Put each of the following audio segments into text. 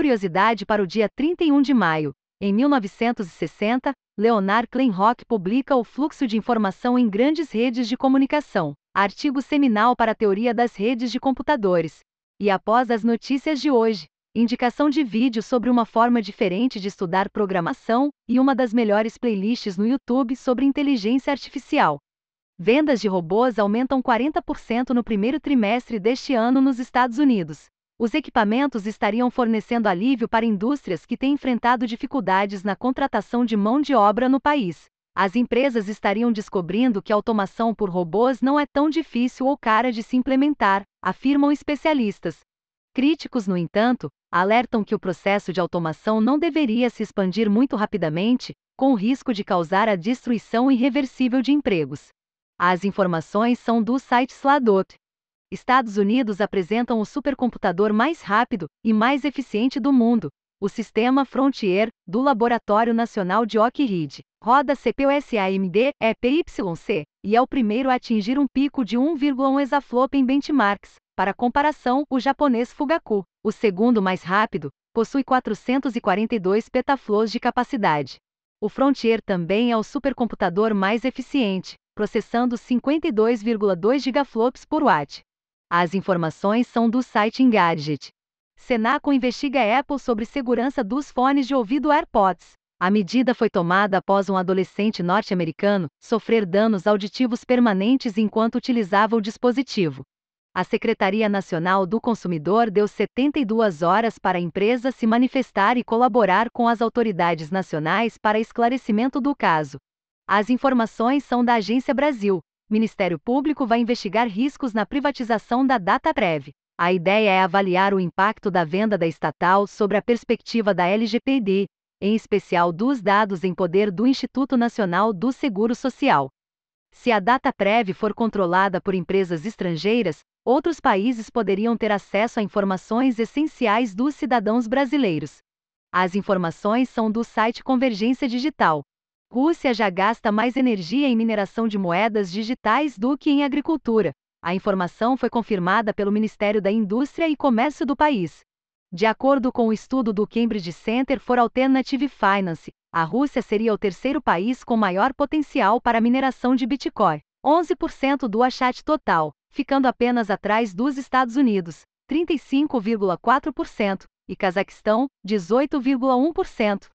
Curiosidade para o dia 31 de maio. Em 1960, Leonard Kleinrock publica O Fluxo de Informação em Grandes Redes de Comunicação, artigo seminal para a teoria das redes de computadores. E após as notícias de hoje, indicação de vídeo sobre uma forma diferente de estudar programação e uma das melhores playlists no YouTube sobre inteligência artificial. Vendas de robôs aumentam 40% no primeiro trimestre deste ano nos Estados Unidos. Os equipamentos estariam fornecendo alívio para indústrias que têm enfrentado dificuldades na contratação de mão de obra no país. As empresas estariam descobrindo que a automação por robôs não é tão difícil ou cara de se implementar, afirmam especialistas. Críticos, no entanto, alertam que o processo de automação não deveria se expandir muito rapidamente, com o risco de causar a destruição irreversível de empregos. As informações são do site Sladot. Estados Unidos apresentam o supercomputador mais rápido e mais eficiente do mundo, o sistema Frontier, do Laboratório Nacional de Oak Ridge. Roda CPU-SAMD, EPYC, e é o primeiro a atingir um pico de 1,1 exaflop em benchmarks. Para comparação, o japonês Fugaku, o segundo mais rápido, possui 442 petaflops de capacidade. O Frontier também é o supercomputador mais eficiente, processando 52,2 gigaflops por watt. As informações são do site Engadget. Senaco investiga Apple sobre segurança dos fones de ouvido AirPods. A medida foi tomada após um adolescente norte-americano sofrer danos auditivos permanentes enquanto utilizava o dispositivo. A Secretaria Nacional do Consumidor deu 72 horas para a empresa se manifestar e colaborar com as autoridades nacionais para esclarecimento do caso. As informações são da Agência Brasil, Ministério Público vai investigar riscos na privatização da DataPrev. A ideia é avaliar o impacto da venda da estatal sobre a perspectiva da LGPD, em especial dos dados em poder do Instituto Nacional do Seguro Social. Se a DataPrev for controlada por empresas estrangeiras, outros países poderiam ter acesso a informações essenciais dos cidadãos brasileiros. As informações são do site Convergência Digital. Rússia já gasta mais energia em mineração de moedas digitais do que em agricultura. A informação foi confirmada pelo Ministério da Indústria e Comércio do país. De acordo com o estudo do Cambridge Center for Alternative Finance, a Rússia seria o terceiro país com maior potencial para mineração de Bitcoin, 11% do achat total, ficando apenas atrás dos Estados Unidos, 35,4%, e Cazaquistão, 18,1%.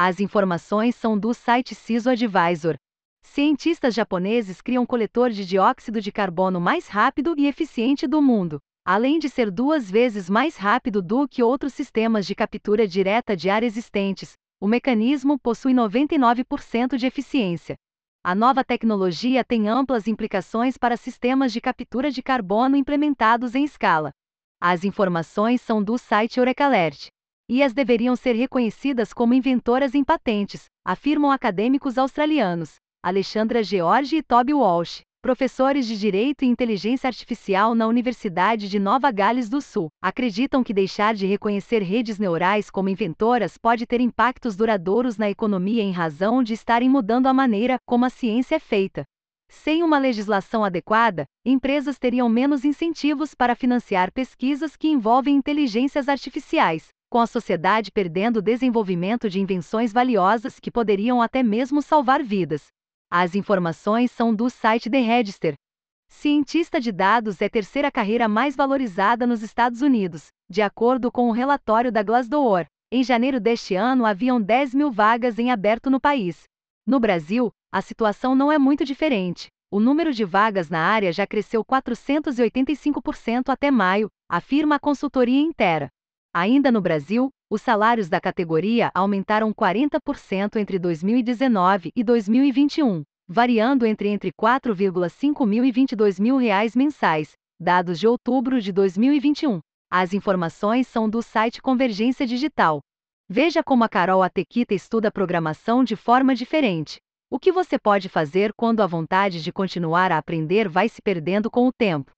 As informações são do site CISO Advisor. Cientistas japoneses criam coletor de dióxido de carbono mais rápido e eficiente do mundo. Além de ser duas vezes mais rápido do que outros sistemas de captura direta de ar existentes, o mecanismo possui 99% de eficiência. A nova tecnologia tem amplas implicações para sistemas de captura de carbono implementados em escala. As informações são do site Eurekalert e as deveriam ser reconhecidas como inventoras em patentes, afirmam acadêmicos australianos, Alexandra George e Toby Walsh, professores de Direito e Inteligência Artificial na Universidade de Nova Gales do Sul, acreditam que deixar de reconhecer redes neurais como inventoras pode ter impactos duradouros na economia em razão de estarem mudando a maneira como a ciência é feita. Sem uma legislação adequada, empresas teriam menos incentivos para financiar pesquisas que envolvem inteligências artificiais, com a sociedade perdendo o desenvolvimento de invenções valiosas que poderiam até mesmo salvar vidas. As informações são do site The Register. Cientista de dados é terceira carreira mais valorizada nos Estados Unidos, de acordo com o relatório da Glassdoor. Em janeiro deste ano haviam 10 mil vagas em aberto no país. No Brasil, a situação não é muito diferente. O número de vagas na área já cresceu 485% até maio, afirma a consultoria Intera. Ainda no Brasil, os salários da categoria aumentaram 40% entre 2019 e 2021, variando entre entre 4,5 mil e 22 mil reais mensais, dados de outubro de 2021. As informações são do site Convergência Digital. Veja como a Carol Atequita estuda programação de forma diferente. O que você pode fazer quando a vontade de continuar a aprender vai se perdendo com o tempo?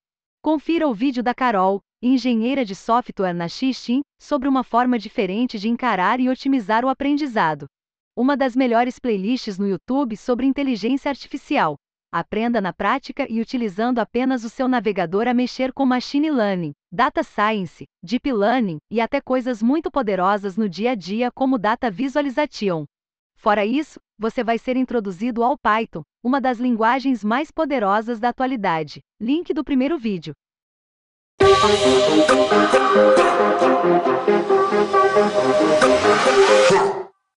Confira o vídeo da Carol, engenheira de software na Xixin, sobre uma forma diferente de encarar e otimizar o aprendizado. Uma das melhores playlists no YouTube sobre inteligência artificial. Aprenda na prática e utilizando apenas o seu navegador a mexer com machine learning. data science, deep learning e até coisas muito poderosas no dia a dia como data visualization. Fora isso, você vai ser introduzido ao Python, uma das linguagens mais poderosas da atualidade. Link do primeiro vídeo. Huh.